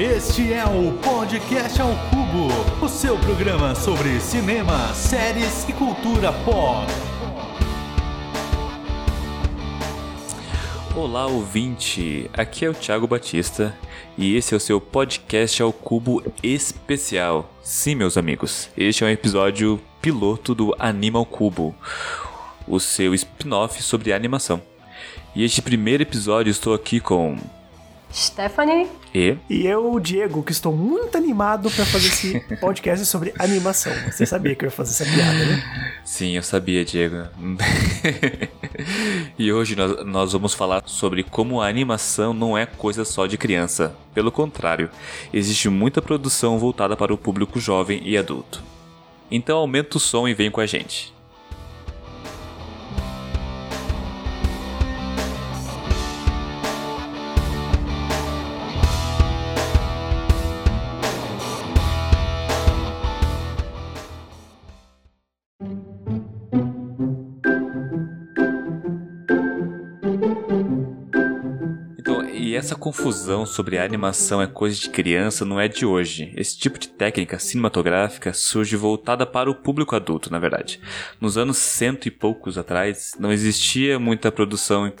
Este é o Podcast ao Cubo, o seu programa sobre cinema, séries e cultura pop. Olá, ouvinte! Aqui é o Thiago Batista e esse é o seu podcast ao cubo especial. Sim, meus amigos, este é um episódio piloto do Animal Cubo, o seu spin-off sobre animação. E este primeiro episódio estou aqui com Stephanie. E? E eu, o Diego, que estou muito animado para fazer esse podcast sobre animação. Você sabia que eu ia fazer essa piada, né? Sim, eu sabia, Diego. e hoje nós, nós vamos falar sobre como a animação não é coisa só de criança. Pelo contrário, existe muita produção voltada para o público jovem e adulto. Então aumenta o som e vem com a gente. Essa confusão sobre a animação é coisa de criança não é de hoje. Esse tipo de técnica cinematográfica surge voltada para o público adulto, na verdade. Nos anos cento e poucos atrás, não existia muita produção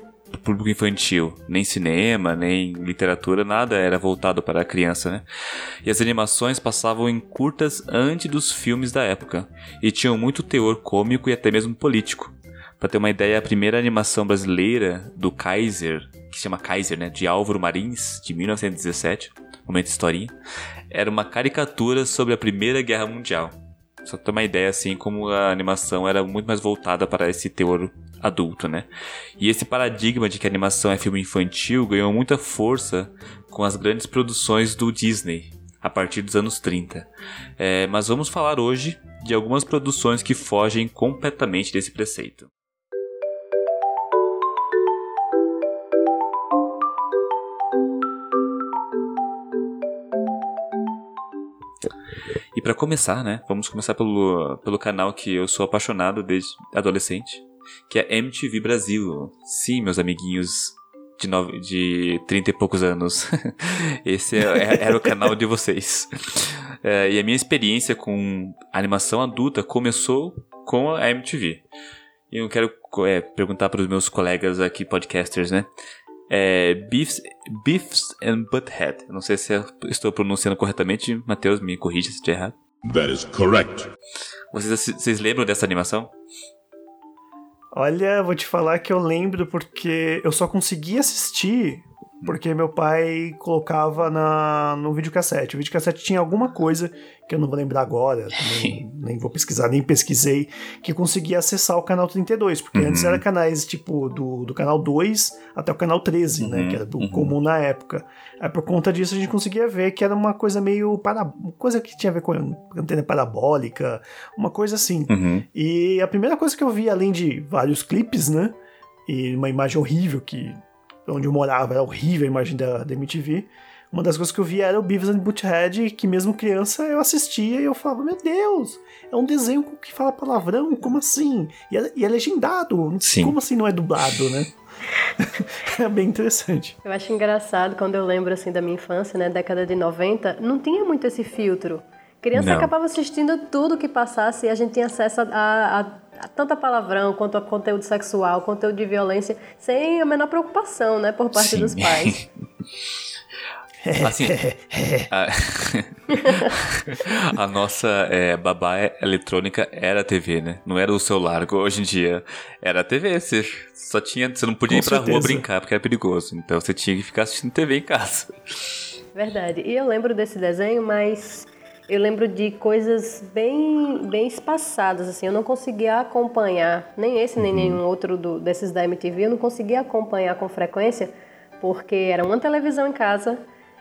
público infantil, nem cinema, nem literatura, nada era voltado para a criança, né? E as animações passavam em curtas antes dos filmes da época e tinham muito teor cômico e até mesmo político. Para ter uma ideia, a primeira animação brasileira do Kaiser, que se chama Kaiser, né, de Álvaro Marins, de 1917, momento historinha, era uma caricatura sobre a Primeira Guerra Mundial. Só pra ter uma ideia, assim, como a animação era muito mais voltada para esse teor adulto, né? E esse paradigma de que a animação é filme infantil ganhou muita força com as grandes produções do Disney, a partir dos anos 30. É, mas vamos falar hoje de algumas produções que fogem completamente desse preceito. E para começar, né, vamos começar pelo, pelo canal que eu sou apaixonado desde adolescente, que é MTV Brasil. Sim, meus amiguinhos de, nove, de 30 e poucos anos. Esse é, era o canal de vocês. É, e a minha experiência com animação adulta começou com a MTV. E eu quero é, perguntar para os meus colegas aqui, podcasters, né? É, Beefs, Beefs and Butthead. Não sei se eu estou pronunciando corretamente. Matheus, me corrija se estiver errado. That is correct. Vocês, vocês lembram dessa animação? Olha, vou te falar que eu lembro porque eu só consegui assistir porque meu pai colocava na, no videocassete. O videocassete tinha alguma coisa que eu não vou lembrar agora, nem, nem vou pesquisar, nem pesquisei, que conseguia acessar o canal 32, porque Uhum. antes era canais tipo do, do canal 2 até o canal 13, né, Uhum, que era do uhum. comum na época. Aí por conta disso a gente conseguia ver que era uma coisa meio para coisa que tinha a ver com antena parabólica, uma coisa assim. Uhum. E a primeira coisa que eu vi, além de vários clipes, né? E uma imagem horrível, que onde eu morava era horrível a imagem da, da MTV. Uma das coisas que eu vi era o Beavis and Butthead, que mesmo criança eu assistia e eu falava, meu Deus, é um desenho que fala palavrão, como assim? E é, e é legendado, Sim. como assim não é dublado, né? é bem interessante. Eu acho engraçado quando eu lembro assim da minha infância, né, década de 90, não tinha muito esse filtro. Criança Não. acabava assistindo tudo que passasse e a gente tinha acesso a, a, a tanta palavrão quanto a conteúdo sexual, conteúdo de violência, sem a menor preocupação, né, por parte Sim. dos pais. Assim, a, a nossa é, babá eletrônica era a TV, né? Não era o celular. Hoje em dia era a TV. Você só tinha, você não podia Com ir pra rua certeza. brincar porque era perigoso. Então você tinha que ficar assistindo TV em casa. Verdade. E eu lembro desse desenho, mas eu lembro de coisas bem, bem espaçadas, assim. Eu não conseguia acompanhar, nem esse, nem nenhum outro do- desses da MTV, eu não conseguia acompanhar com frequência, porque era uma televisão em casa,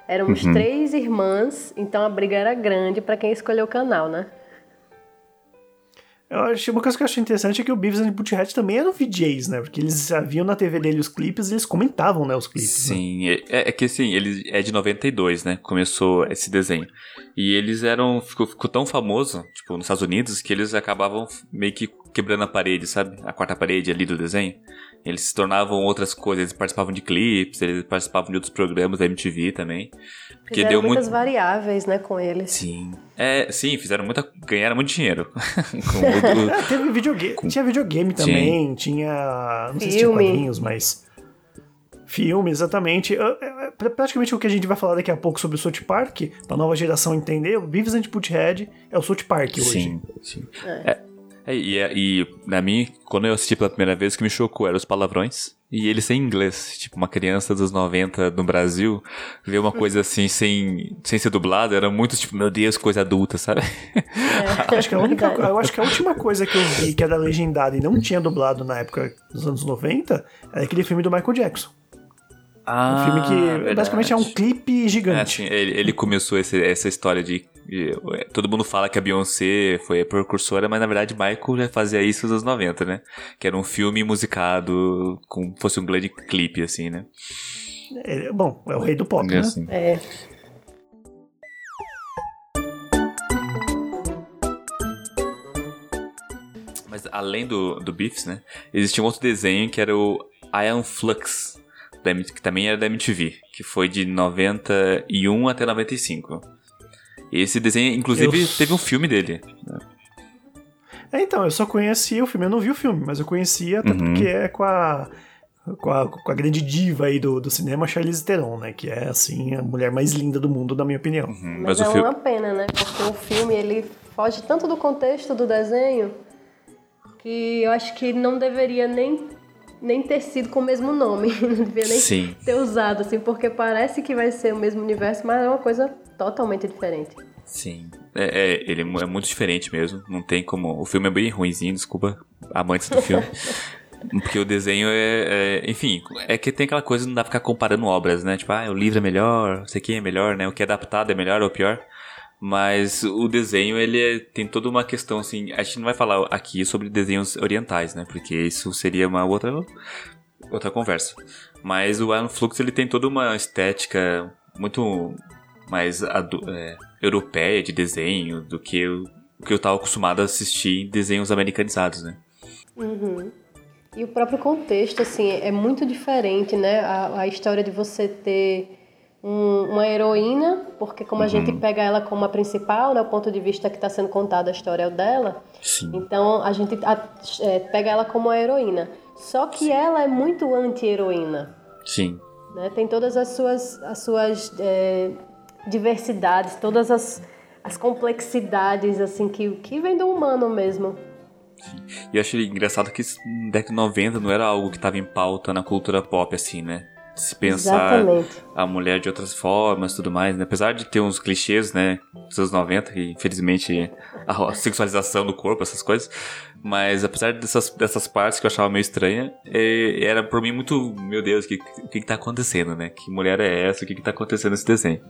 éramos três irmãs, então a briga era grande para quem escolheu o canal, né? Eu achei uma coisa que eu achei interessante é que o Beavis and Butthead também eram VJs, né? Porque eles viam na TV dele os clipes e eles comentavam, né, os clipes. né? Sim, é, é que assim, ele é de 92, né? Começou esse desenho. E eles eram. Ficou, ficou tão famoso, tipo, nos Estados Unidos, que eles acabavam meio que quebrando a parede, sabe? A quarta parede ali do desenho. Eles se tornavam outras coisas, eles participavam de clipes, eles participavam de outros programas da MTV também. Porque fizeram deu muitas muito... variáveis, né, com eles. Sim. É, sim, fizeram muita. ganharam muito dinheiro. com é, teve videogame. Com... Tinha videogame também, tinha. Não sei Filme. se tinha quadrinhos, mas. Filme, exatamente. É, praticamente o que a gente vai falar daqui a pouco sobre o South Park, pra nova geração entender, o Beavis and Butthead é o South Park hoje. Sim, sim. É. É, é, e, e na mim, quando eu assisti pela primeira vez, o que me chocou eram os palavrões. E eles sem inglês. Tipo, uma criança dos 90 no Brasil ver uma coisa assim sem, sem ser dublada era muito tipo, meu Deus, coisa adulta, sabe? É, acho que a única, eu acho que a última coisa que eu vi que era legendada e não tinha dublado na época dos anos 90 era aquele filme do Michael Jackson. Ah, um filme que verdade. basicamente é um clipe gigante. É, assim, ele, ele começou esse, essa história de todo mundo fala que a Beyoncé foi a precursora, mas na verdade Michael já fazia isso nos anos 90, né? Que era um filme musicado, como fosse um grande clipe, assim, né? É, bom, é o rei do pop, é, né? Assim. É. Mas além do, do Beefs, né? Existia um outro desenho que era o Iron Flux, que também era da MTV, que foi de 91 até 95. Esse desenho, inclusive, eu... teve um filme dele. É, então, eu só conhecia o filme, eu não vi o filme, mas eu conhecia, até uhum. porque é com a, com a, com a grande diva aí do, do cinema, Charlize Theron, né? Que é, assim, a mulher mais linda do mundo, na minha opinião. Uhum, mas, mas é filme... uma pena, né? Porque o filme, ele foge tanto do contexto do desenho que eu acho que não deveria nem nem ter sido com o mesmo nome, não devia nem Sim. ter usado, assim, porque parece que vai ser o mesmo universo, mas é uma coisa totalmente diferente. Sim. É, é, ele é muito diferente mesmo. Não tem como. O filme é bem ruimzinho, desculpa, amantes do filme. Porque o desenho é, é, Enfim, é que tem aquela coisa, não dá pra ficar comparando obras, né? Tipo, ah, o livro é melhor, sei que é melhor, né? O que é adaptado é melhor ou pior. Mas o desenho, ele é, tem toda uma questão, assim. A gente não vai falar aqui sobre desenhos orientais, né? Porque isso seria uma outra, outra conversa. Mas o Iron Flux, ele tem toda uma estética muito mais é, europeia de desenho do que o que eu estava acostumado a assistir em desenhos americanizados, né? Uhum. E o próprio contexto, assim, é muito diferente, né? A, a história de você ter um, uma heroína, porque como a uhum. gente pega ela como a principal, né? O ponto de vista que está sendo contado a história é dela. Sim. Então a gente a, é, pega ela como a heroína. Só que Sim. ela é muito anti-heroína. Sim. Né? Tem todas as suas, as suas é, diversidades, todas as, as complexidades assim que, que vem do humano mesmo. Sim. E eu achei engraçado que na década de 90 não era algo que estava em pauta na cultura pop, assim, né? Se pensar Exatamente. a mulher de outras formas tudo mais, né? Apesar de ter uns clichês, né? Dos anos 90, que infelizmente a sexualização do corpo, essas coisas. Mas apesar dessas, dessas partes que eu achava meio estranha, é, era por mim muito, meu Deus, o que, que, que tá acontecendo, né? Que mulher é essa? O que, que tá acontecendo nesse desenho?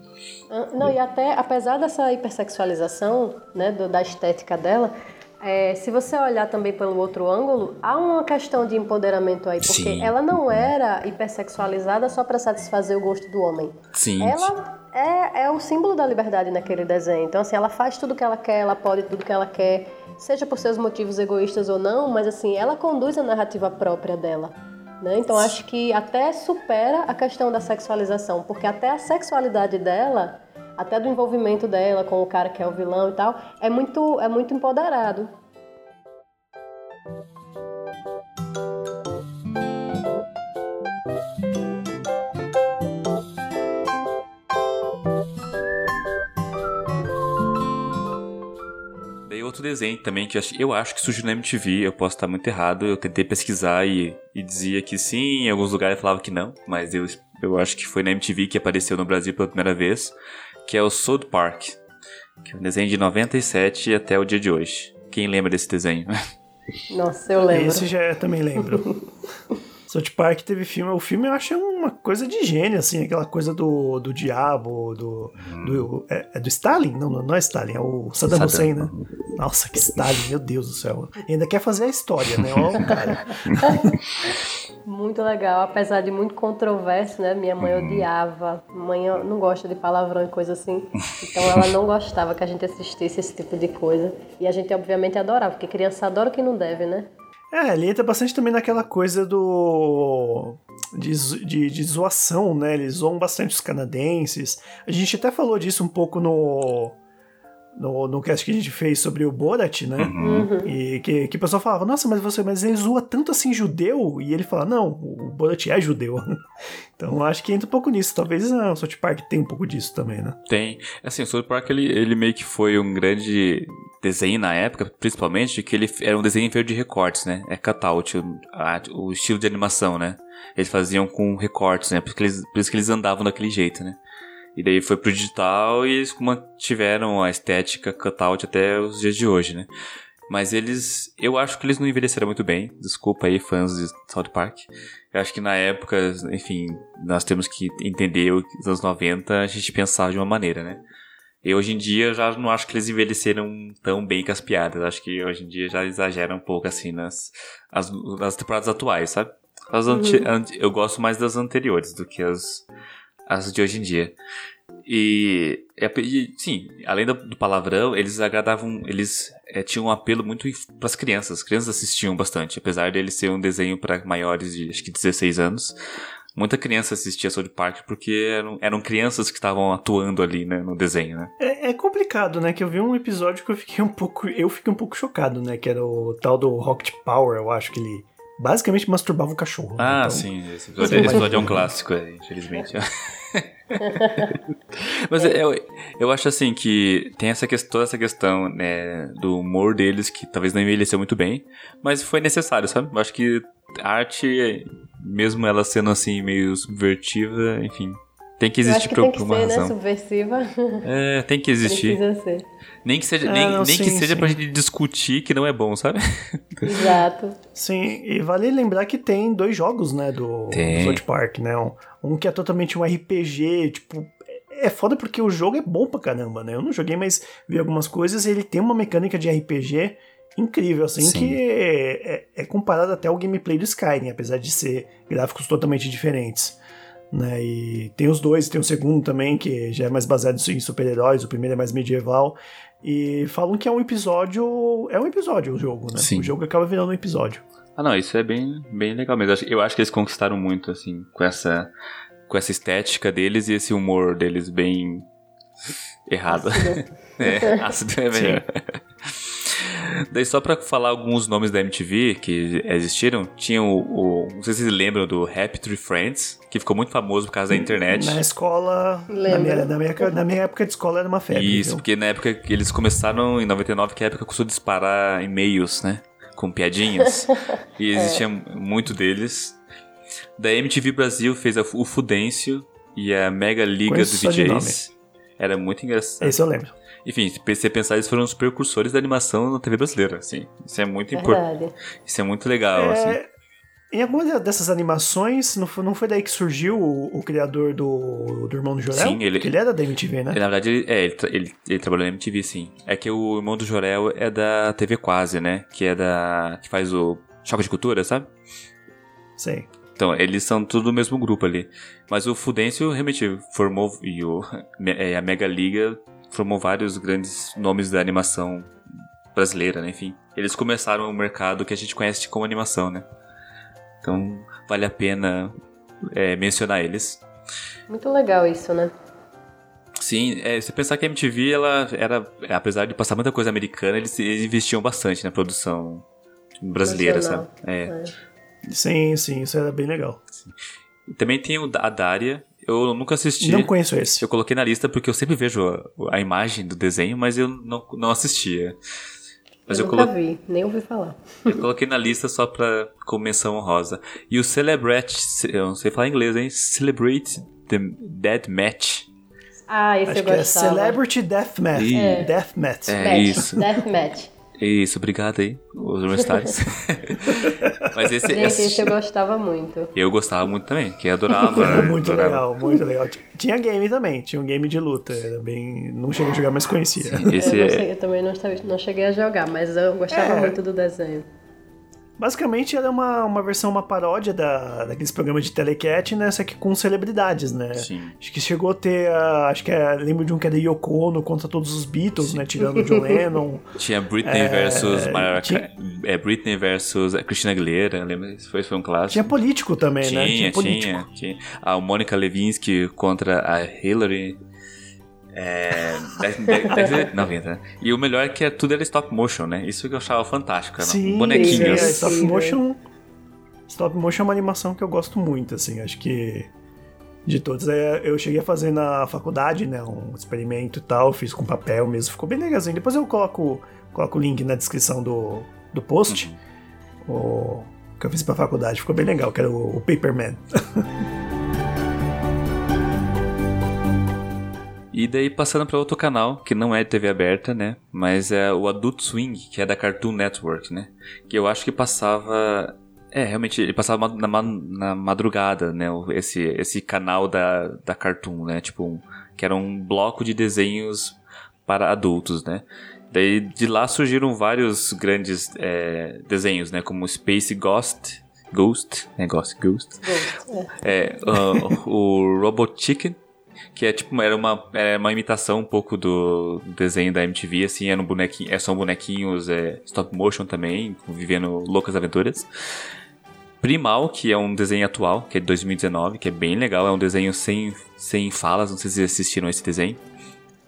Ah, não, e até apesar dessa hipersexualização, né, do, da estética dela, é, se você olhar também pelo outro ângulo, há uma questão de empoderamento aí, porque Sim. ela não era hipersexualizada só para satisfazer o gosto do homem. Sim. Ela é, é o símbolo da liberdade naquele desenho. Então, assim, ela faz tudo que ela quer, ela pode tudo que ela quer, seja por seus motivos egoístas ou não, mas assim, ela conduz a narrativa própria dela. Né? Então, acho que até supera a questão da sexualização, porque até a sexualidade dela até do envolvimento dela com o cara que é o vilão e tal, é muito, é muito empoderado. Outro desenho também que eu acho que surgiu na MTV, eu posso estar muito errado, eu tentei pesquisar e, e dizia que sim, em alguns lugares falava que não, mas eu, eu acho que foi na MTV que apareceu no Brasil pela primeira vez que é o South Park, que é um desenho de 97 até o dia de hoje. Quem lembra desse desenho? Nossa, eu lembro. Esse já também lembro. South Park teve filme. O filme eu acho uma coisa de gênio, assim, aquela coisa do, do diabo, do. Do é, é, do Stalin? Não, não é Stalin, é o Saddam, Saddam Hussein, né? Nossa, que Stalin, meu Deus do céu. E ainda quer fazer a história, né? Ó, cara. muito legal, apesar de muito controverso, né? Minha mãe Uhum. odiava. Mãe não gosta de palavrão e coisa assim. Então ela não gostava que a gente assistisse esse tipo de coisa. E a gente, obviamente, adorava, porque criança adora o que não deve, né? É, ele entra bastante também naquela coisa do. De, de, de zoação, né? Eles zoam bastante os canadenses. A gente até falou disso um pouco no. No, no cast que a gente fez sobre o Borat, né? Uhum. E que, que o pessoal falava, nossa, mas você, mas ele zoa tanto assim judeu? E ele fala, não, o Borat é judeu. então eu acho que entra um pouco nisso. Talvez ah, o South Park tenha um pouco disso também, né? Tem. Assim, o South Park, ele, ele meio que foi um grande desenho na época, principalmente, que ele era um desenho feito de recortes, né? É cutout, o, o estilo de animação, né? Eles faziam com recortes, né? Por isso que eles, por isso que eles andavam daquele jeito, né? E daí foi pro digital e eles mantiveram a estética cutout até os dias de hoje, né? Mas eles. Eu acho que eles não envelheceram muito bem. Desculpa aí, fãs de South Park. Eu acho que na época, enfim, nós temos que entender o que nos anos 90 a gente pensava de uma maneira, né? E hoje em dia já não acho que eles envelheceram tão bem com as piadas. Acho que hoje em dia já exageram um pouco assim nas, as, nas temporadas atuais, sabe? As anti- eu gosto mais das anteriores do que as, as de hoje em dia. E, e, sim, além do, palavrão, eles agradavam, eles eh, tinham um apelo muito para as crianças. As crianças assistiam bastante, apesar dele ser um desenho para maiores de acho que 16 anos. Muita criança assistia South Park porque eram, eram crianças que estavam atuando ali né, no desenho, né? É, é complicado, né? Que eu vi um episódio que eu fiquei um pouco. Eu fiquei um pouco chocado, né? Que era o tal do Rocket Power, eu acho que ele basicamente masturbava um cachorro. né? Ah, Então, sim, esse episódio, esse episódio é um clássico, é, infelizmente. Mas eu, eu acho assim que tem essa questão, toda essa questão né, do humor deles que talvez não envelheceu muito bem, mas foi necessário, sabe? Eu acho que a arte, mesmo ela sendo assim meio subvertiva, enfim, tem que existir que por, tem que por uma ser, né? Subversiva. É, tem que existir. Precisa ser. Nem que seja, É, nem, não, nem que sim, seja sim. pra gente discutir que não é bom, sabe? Exato. Sim, e vale lembrar que tem dois jogos, né, do, Tem. do South Park, né? Um, um que é totalmente um RPG, tipo. É é foda porque o jogo é bom pra caramba, né? Eu não joguei, mas vi algumas coisas e ele tem uma mecânica de RPG incrível, assim, Sim. que é, é, é comparado até ao gameplay do Skyrim, apesar de ser gráficos totalmente diferentes. Né, e tem os dois, tem o segundo também, que já é mais baseado em super-heróis, o primeiro é mais medieval. E falam que é um episódio. É um episódio o jogo, né? Sim. O jogo acaba virando um episódio. Ah, não, isso é bem, bem legal mesmo. Eu acho- que eles conquistaram muito, assim, com essa, com essa estética deles e esse humor deles bem errado. é, ácido é melhor. Daí só pra falar alguns nomes da MTV que existiram, tinha o, o- não sei se vocês lembram do Happy Tree Friends, que ficou muito famoso por causa da internet. Na escola, na Lembro. minha, na, minha, na minha época de escola era uma febre. Isso, viu? porque na época que eles começaram, em 99, que é a época que começou a disparar e-mails, né? Com piadinhas. e existia muito deles. Da MTV Brasil fez a- o Fudêncio e a Mega Liga Conheço do só de DJs. Era muito engraçado. Esse eu lembro. Enfim, se você pensar, eles foram os precursores da animação na TV brasileira, assim. Isso é muito importante. Isso é muito legal, assim. É, em alguma dessas animações, não foi, não foi daí que surgiu o, o criador do, do Irmão do Jorel? Sim, ele- Que ele era da MTV, né? Na verdade, ele, é, ele, ele, ele trabalhou na MTV, sim. É que o irmão do Jorel é da TV Quase, né? Que é da. que faz o Choque de Cultura, sabe? Sei. Então, eles são tudo do mesmo grupo ali. Mas o Fudêncio realmente formou, e o, é, a Mega Liga formou vários grandes nomes da animação brasileira, né? Enfim. Eles começaram o mercado que a gente conhece como animação, né? Então, vale a pena é, mencionar eles. Muito legal isso, né? Sim, é, você pensar que a MTV, ela era, apesar de passar muita coisa americana, eles, eles investiam bastante na produção brasileira, sabe? Nacional. É. Sim, sim, isso era bem legal. E Também tem o, da- a Daria, eu nunca assisti. Não conheço esse. Eu coloquei na lista porque eu sempre vejo a, a imagem do desenho, mas eu não, não assistia. Mas eu eu, nunca colo- vi, nem ouvi falar. eu coloquei na lista só pra com menção honrosa. E o Celebrate, eu não sei falar inglês, hein? Celebrate the Dead Match. Ah, esse Acho eu que é gostava. Celebrity Deathmatch. É. Deathmatch. É. Match, isso. Deathmatch. Isso, obrigado aí, os universitários. mas esse, Gente, esse- esse eu gostava muito. eu gostava muito também, que adorava. Era muito adorava. legal, muito legal. Tinha game também, tinha um game de luta. Era bem. Não cheguei a jogar, mas conhecia. Esse eu, não é- sei, eu também não, não cheguei a jogar, mas eu gostava É. muito do desenho. Basicamente era uma, uma versão, uma paródia da, daqueles programas de telecat, né? Só que com celebridades, né? Sim. Acho que chegou a ter, a- acho que é, lembro de um que era Yoko Ono contra todos os Beatles, né? Tirando o John Lennon. Tinha Britney É, versus Mariah tinha- é, Britney versus Christina Aguilera, lembra? Isso foi, foi um clássico. Tinha político também, né? Tinha, político. tinha, tinha. A Mônica Levinsky contra a Hillary. É. década- década de 90, né? E o melhor é que é- tudo era stop motion, né? Isso que eu achava fantástico. Sim, bonequinhos. é, stop Incrível. motion. Stop motion é uma animação que eu gosto muito, assim. Acho que de todos é, eu cheguei a fazer na faculdade, né? Um experimento e tal, fiz com papel mesmo, ficou bem legalzinho. Depois eu coloco, coloco o link na descrição do, do post. O que eu fiz pra faculdade, ficou bem legal, que era o, o Paperman. E daí passando para outro canal, que não é de TV aberta, né? Mas é o Adult Swing, que é da Cartoon Network, né? Que eu acho que passava. É, realmente, ele passava na, na madrugada, né? Esse, esse canal da, da Cartoon, né? Tipo, um- que era um bloco de desenhos para adultos, né? Daí de lá surgiram vários grandes é, desenhos, né? Como Space Ghost, Ghost, né? Ghost, Ghost. É, uh, o Robot Chicken, que é tipo, era uma, é uma imitação um pouco do desenho da MTV, assim, era um bonequinho, é, são bonequinhos é, stop motion também, vivendo loucas aventuras. Primal, que é um desenho atual, que é de 2019, que é bem legal, é um desenho sem, sem falas, não sei se vocês assistiram esse desenho.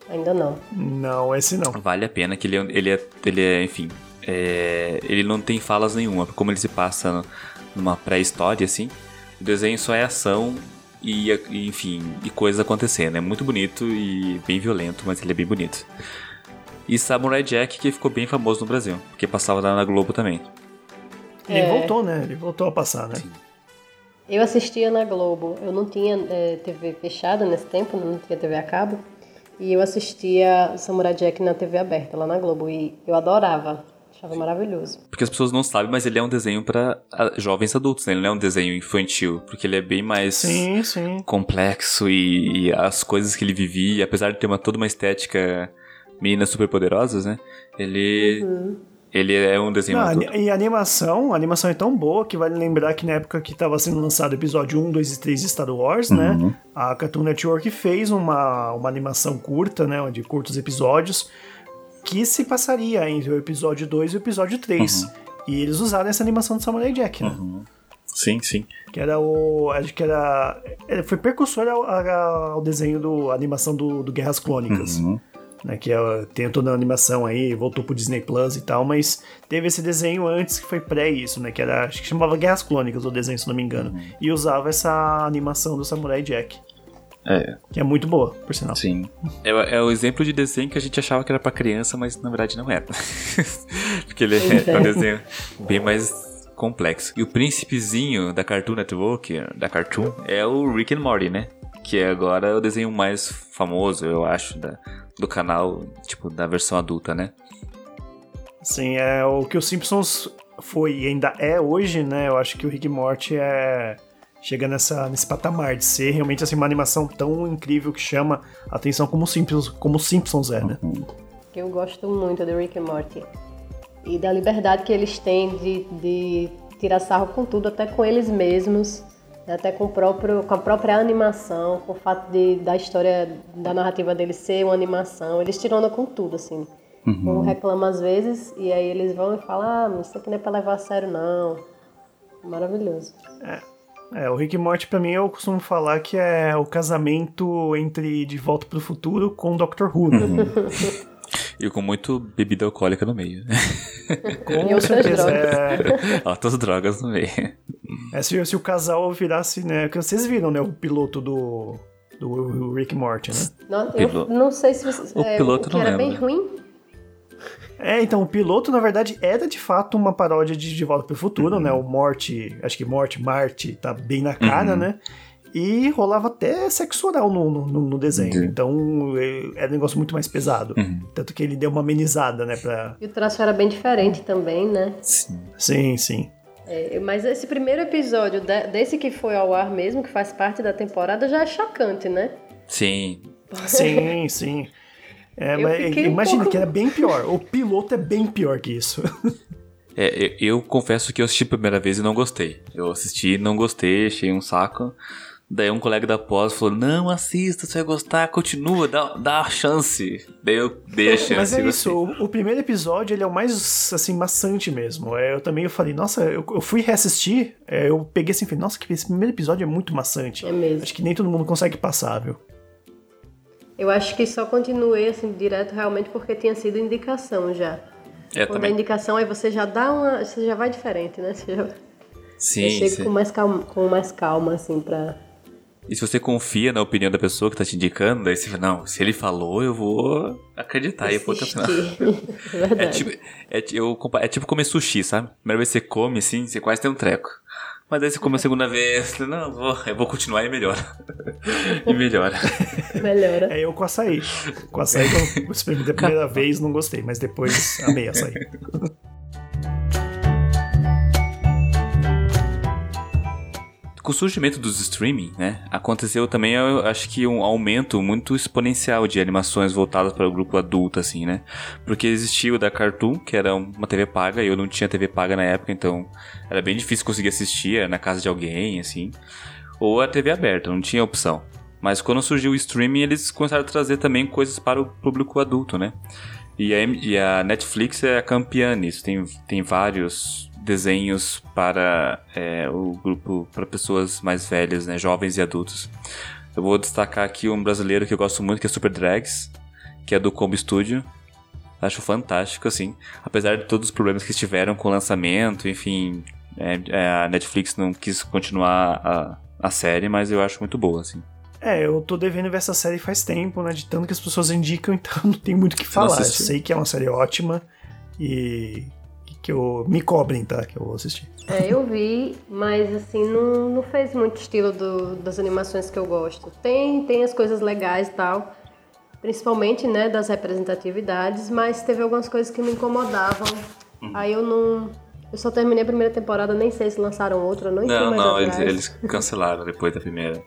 Ainda não. Não, esse não. Vale a pena, que ele é, ele é, ele é enfim, é, ele não tem falas nenhuma, como ele se passa numa pré-história, assim, o desenho só é ação e, enfim, e coisas acontecendo. É muito bonito e bem violento, mas ele é bem bonito. E Samurai Jack, que ficou bem famoso no Brasil, porque passava lá na Globo também. Ele É. voltou, né? Ele voltou a passar, né? Eu assistia na Globo. Eu não tinha eh, TV fechada nesse tempo, não tinha TV a cabo. E eu assistia Samurai Jack na TV aberta, lá na Globo. E eu adorava. Achava maravilhoso. Porque as pessoas não sabem, mas ele é um desenho para jovens adultos, né? Ele não é um desenho infantil, porque ele é bem mais Sim, sim. complexo e, e as coisas que ele vivia, apesar de ter uma, toda uma estética meninas super poderosas, né? Ele ele é um desenho Não, adulto. e a animação, a animação é tão boa que vale lembrar que na época que estava sendo lançado o episódio 1, 2 e 3 de Star Wars, né? A Cartoon Network fez uma, uma animação curta, né? De curtos episódios, que se passaria entre o episódio 2 e o episódio 3. E eles usaram essa animação do Samurai Jack, né? Sim, sim. Que era o. Acho que era. ele Foi precursor ao, ao desenho do. animação do, do Guerras Clônicas. Né, que é, tem toda a animação aí, voltou pro Disney Plus e tal, mas teve esse desenho antes que foi pré isso, né? Que era. Acho que chamava Guerras Clônicas o desenho, se não me engano. E usava essa animação do Samurai Jack. É, Que é muito boa, por sinal. sim. É, é o exemplo de desenho que a gente achava que era pra criança, mas na verdade não era. Porque ele é, um desenho bem mais complexo. E o príncipezinho da Cartoon Network, da Cartoon, é o Rick and Morty, né? Que é agora o desenho mais famoso, eu acho, da, do canal, tipo, da versão adulta, né? Sim, é o que o Simpsons foi e ainda é hoje, né? Eu acho que o Rick Morty é chega nessa nesse patamar de ser realmente assim uma animação tão incrível que chama a atenção como o Simpsons, como Simpsons é, né? Eu gosto muito do Rick and Morty. E da liberdade que eles têm de, de tirar sarro com tudo, até com eles mesmos, até com, o próprio, com a própria animação, com o fato de, da história, da narrativa deles ser uma animação. Eles tiram com tudo, assim. Um reclama às vezes, e aí eles vão e falam, ah, mas isso aqui não é pra levar a sério, não. Maravilhoso. É, o Rick e Morty pra mim eu costumo falar que é o casamento entre De Volta pro Futuro com Doctor Who, né? E com muito bebida alcoólica no meio. né? Com E outras certeza. drogas. É, Altas drogas no meio. é, se, se o casal virasse, né? Que vocês viram, né? O piloto do, do Rick e Morty, né? Não, eu Piloto. não sei se você. O piloto que não era bem lembro. ruim. É, então, o piloto, na verdade, era de fato uma paródia de De Volta pro Futuro, né? O Morty, acho que Morty, Marty, tá bem na cara, né? E rolava até sexo oral no, no, no desenho. Sim. Então, é- era um negócio muito mais pesado. Tanto que ele deu uma amenizada, né? Pra... E o traço era bem diferente também, né? Sim. Sim, sim. É, mas esse primeiro episódio, de- desse que foi ao ar mesmo, que faz parte da temporada, já é chocante, né? Sim. Sim, sim. É, Eu mas um imagina pouco- que era bem pior. O piloto é bem pior que isso. É, eu, eu confesso que eu assisti a primeira vez e não gostei. Eu assisti, não gostei, achei um saco. Daí um colega da pós falou: Não, assista, você vai gostar, continua, dá, dá a chance. Daí eu dei a chance. Mas é isso, o, o primeiro episódio ele é o mais assim, maçante mesmo. É, eu também eu falei, nossa, eu, eu fui reassistir, é, eu peguei assim e falei, nossa, que esse primeiro episódio é muito maçante. É mesmo. Acho que nem todo mundo consegue passar, viu? Eu acho que só continuei assim direto realmente porque tinha sido indicação já. É, Quando a também. indicação aí você já dá uma. Você já vai diferente, né? Você já, Sim, eu chego sim. com mais calma, com mais calma, assim, pra. E se você confia na opinião da pessoa que tá te indicando, daí você fala, não, se ele falou, eu vou acreditar e eu vou até o final. É tipo, é, eu, é tipo comer sushi, sabe? Primeira vez que você come, assim, você quase tem um treco. Mas daí você come a segunda vez, não, eu vou, eu vou continuar e melhora. e melhora. Melhora. É eu com açaí. Com açaí, eu experimentei a primeira vez, não gostei, mas depois amei açaí. Com o surgimento dos streaming, né, aconteceu também, eu acho que um aumento muito exponencial de animações voltadas para o grupo adulto, assim, né? Porque existia o da Cartoon, que era uma TV paga, e eu não tinha TV paga na época, então era bem difícil conseguir assistir, na casa de alguém, assim. Ou a TV aberta, não tinha opção. Mas quando surgiu o streaming, eles começaram a trazer também coisas para o público adulto, né? E a, e a Netflix é a campeã nisso. Tem, tem vários desenhos para é, o grupo, para pessoas mais velhas, né? Jovens e adultos. Eu vou destacar aqui um brasileiro que eu gosto muito, que é Super Drags, que é do Combo Studio. Acho fantástico, assim. Apesar de todos os problemas que tiveram com o lançamento, enfim, é, é, a Netflix não quis continuar a, a série, mas eu acho muito boa, assim. É, eu tô devendo ver essa série faz tempo, né? De tanto que as pessoas indicam, então não tem muito o que falar. Eu sei que é uma série ótima e que eu me cobrem, tá? Que eu vou assistir. É, eu vi, mas assim, não, não fez muito estilo do- das animações que eu gosto. Tem, tem as coisas legais e tal, principalmente, né, das representatividades, mas teve algumas coisas que me incomodavam. Uhum. Aí eu não. Eu só terminei a primeira temporada, nem sei se lançaram outra, não Não, mais não, eles, eles cancelaram depois da primeira.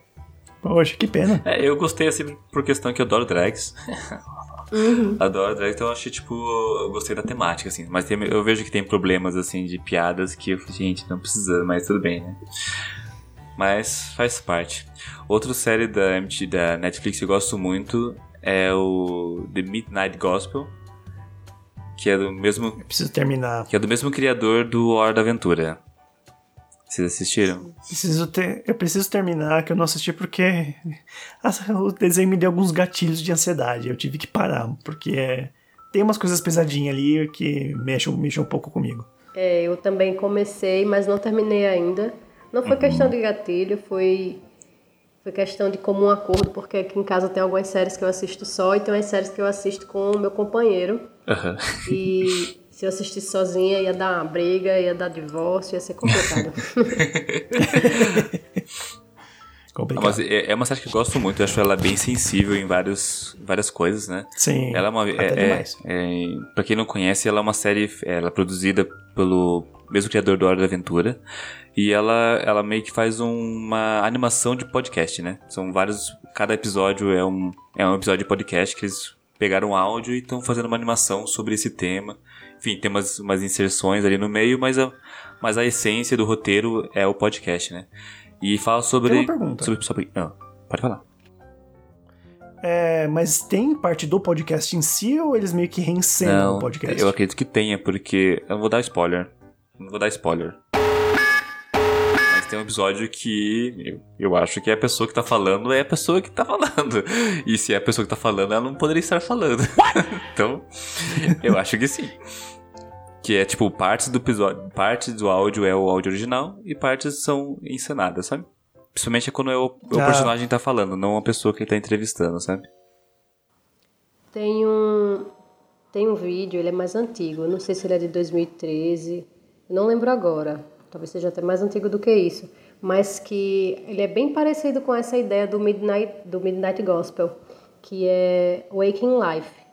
Poxa, que pena. É, eu gostei assim por questão que eu adoro drags. adoro drags, então eu achei, tipo, eu gostei da temática, assim. Mas tem- eu vejo que tem problemas, assim, de piadas que eu falei, gente, não precisa, mas tudo bem, né? Mas faz parte. Outra série da, MT da Netflix que eu gosto muito é o The Midnight Gospel, que é do mesmo, Eu preciso terminar. que é do mesmo criador do Hora da Aventura. Vocês assistiram? Preciso ter, eu preciso terminar, que eu não assisti porque o desenho me deu alguns gatilhos de ansiedade. Eu tive que parar, porque é, tem umas coisas pesadinhas ali que mexem, mexem um pouco comigo. É, eu também comecei, mas não terminei ainda. Não Uhum. foi questão de gatilho, foi, foi questão de comum acordo, porque aqui em casa tem algumas séries que eu assisto só e tem umas séries que eu assisto com o meu companheiro. Aham. E se eu assistisse sozinha ia dar uma briga, ia dar divórcio, ia ser complicado. Complicado. mas é é uma série que eu gosto muito, eu acho ela bem sensível em vários, várias coisas, né? Sim, Ela é uma. É, é, demais. é, pra quem não conhece, ela é uma série. Ela é produzida pelo mesmo criador do Hora da Aventura. E ela, ela meio que faz uma animação de podcast, né? São vários. Cada episódio é um, é um episódio de podcast que eles pegaram áudio e estão fazendo uma animação sobre esse tema. Enfim, tem umas, umas inserções ali no meio, mas a, mas a essência do roteiro é o podcast, né? E fala sobre. Tem uma pergunta. Sobre, sobre, não, pode falar. É, mas tem parte do podcast em si ou eles meio que reencenam Não, o podcast? eu acredito que tenha, porque. Eu não vou dar spoiler. Não vou dar spoiler. Mas tem um episódio que eu, eu acho que a pessoa que tá falando é a pessoa que tá falando. E se é a pessoa que tá falando, ela não poderia estar falando. então, eu acho que sim. Que é tipo, partes do episódio. Partes do áudio é o áudio original e partes são encenadas, sabe? Principalmente é quando é o, o Ah. personagem tá falando, não a pessoa que ele tá entrevistando, sabe? tem um tem um vídeo, ele é mais antigo, eu não sei se ele é de 2013, eu não lembro agora, talvez seja até mais antigo do que isso, mas que ele é bem parecido com essa ideia do Midnight, do Midnight Gospel, que é Waking Life.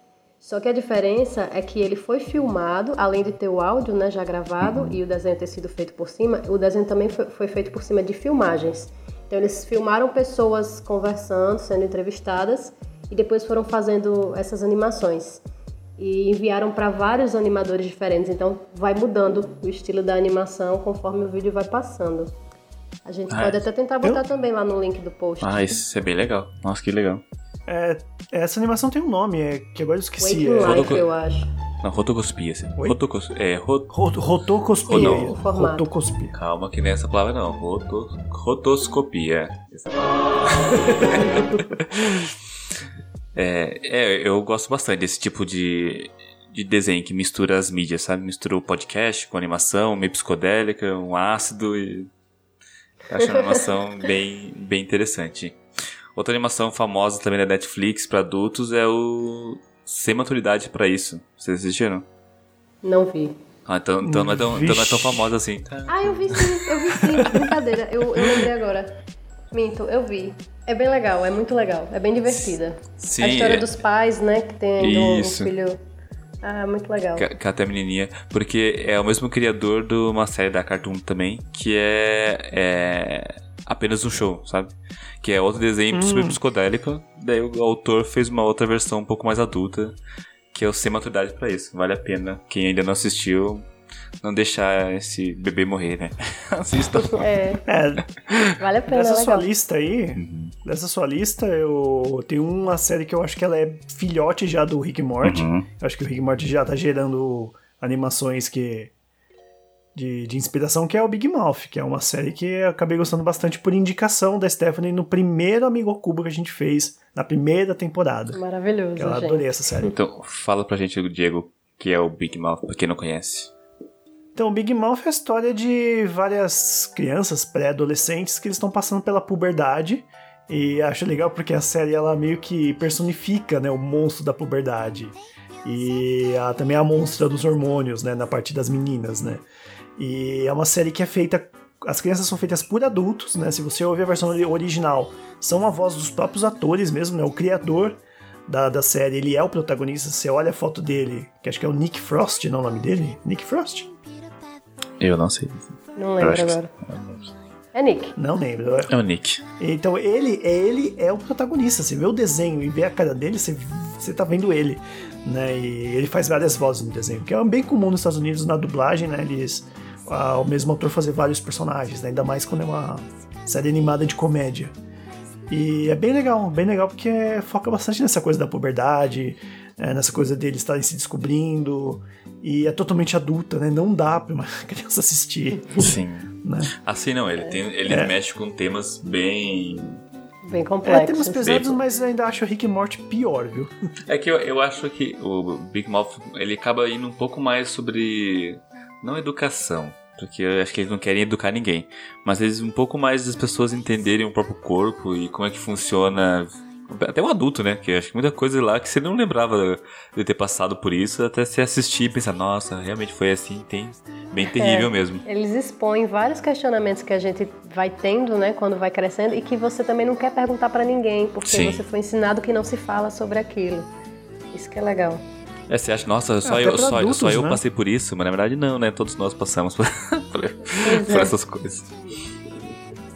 Só que a diferença é que ele foi filmado, além de ter o áudio né, já gravado e o desenho ter sido feito por cima, o desenho também foi, foi feito por cima de filmagens. Então eles filmaram pessoas conversando, sendo entrevistadas, e depois foram fazendo essas animações. e enviaram para vários animadores diferentes. Então vai mudando o estilo da animação conforme o vídeo vai passando. A gente Ah, pode até tentar botar também lá no link do post. Ah, isso é bem legal. Nossa, que legal. É, essa animação tem um nome, é, que agora eu esqueci. Waking É, Life, eu acho. Não, rotocospia. Assim. Rotocos... É, ro... ro- Rotocospia. Oh, não. Rotocospia. Calma que nessa palavra não. Roto... Rotoscopia. Essa é, é, eu gosto bastante desse tipo de, de desenho que mistura as mídias, sabe? Mistura o podcast com animação, meio psicodélica, um ácido e... Acho uma animação bem, bem interessante. Outra animação famosa também da Netflix para adultos é o Sem Maturidade para Isso. Vocês assistiram? Não vi. Ah, então, então, não é tão, então não é tão famosa assim. Tá. Ah, eu vi sim, eu vi sim. Brincadeira, eu, eu lembrei agora. Minto, eu vi. É bem legal, é muito legal, é bem divertida. Sim, a história é. dos pais, né, que tem um Isso. filho. Ah, muito legal. Que, que até a menininha. Porque é o mesmo criador de uma série da Cartoon também, que é, é apenas um show, sabe? Que é outro desenho super psicodélico. Daí o autor fez uma outra versão um pouco mais adulta, que é o Sem Maturidade pra isso. Vale a pena. Quem ainda não assistiu, não deixar esse bebê morrer, né? Assista. É, É, vale a pena, é dessa sua lista aí, dessa sua lista, eu tenho uma série que eu acho que ela é filhote já do Rick Morty. Uhum. Eu acho que o Rick Morty já tá gerando animações que de, de inspiração, que é o Big Mouth, que é uma série que eu acabei gostando bastante por indicação da Stephanie no primeiro Amigo Cubo que a gente fez, na primeira temporada. Maravilhoso, Eu gente. adorei essa série. Então, fala pra gente, Diego, que é o Big Mouth, pra quem não conhece. Então, o Big Mouth é a história de várias crianças, pré-adolescentes, que eles estão passando pela puberdade. E acho legal porque a série ela meio que personifica né, o monstro da puberdade. E a, também a monstra dos hormônios, né, na parte das meninas, né. E é uma série que é feita. As crianças são feitas por adultos, né? Se você ouvir a versão ori- original, são a voz dos próprios atores mesmo, né? O criador da, da série, ele é o protagonista. Você olha a foto dele, que acho que é o Nick Frost, não é o nome dele? Nick Frost? Eu não sei. Não lembro acho que- agora. É Nick. Não lembro. É o Nick. Então ele, ele é o protagonista. Você vê o desenho e vê a cara dele, você, você tá vendo ele. Né? E ele faz várias vozes no desenho, que é bem comum nos Estados Unidos na dublagem, né? Eles. Ah, o mesmo autor fazer vários personagens, né? ainda mais quando é uma série animada de comédia. E é bem legal, bem legal porque foca bastante nessa coisa da puberdade, é, nessa coisa deles estarem se descobrindo. E é totalmente adulta, né? Não dá pra uma criança assistir. Sim. Né? Assim não, ele, tem, ele É. mexe com temas bem. Bem É, complexo. temas pesados, Bem- mas eu ainda acho o Rick e Morty pior, viu? É que eu, eu acho que o Big Mouth ele acaba indo um pouco mais sobre. Não educação, porque eu acho que eles não querem educar ninguém, mas eles um pouco mais das pessoas entenderem o próprio corpo e como é que funciona. Até um adulto, né? Que acho que muita coisa lá que você não lembrava de ter passado por isso, até se assistir e pensar, nossa, realmente foi assim, tem. Bem terrível É. mesmo. Eles expõem vários questionamentos que a gente vai tendo, né, quando vai crescendo e que você também não quer perguntar pra ninguém, porque Sim. você foi ensinado que não se fala sobre aquilo. Isso que é legal. É, você acha, nossa, só, Até eu, só, adultos, só eu né? passei por isso, mas na verdade não, né? Todos nós passamos por, por, por é. essas coisas.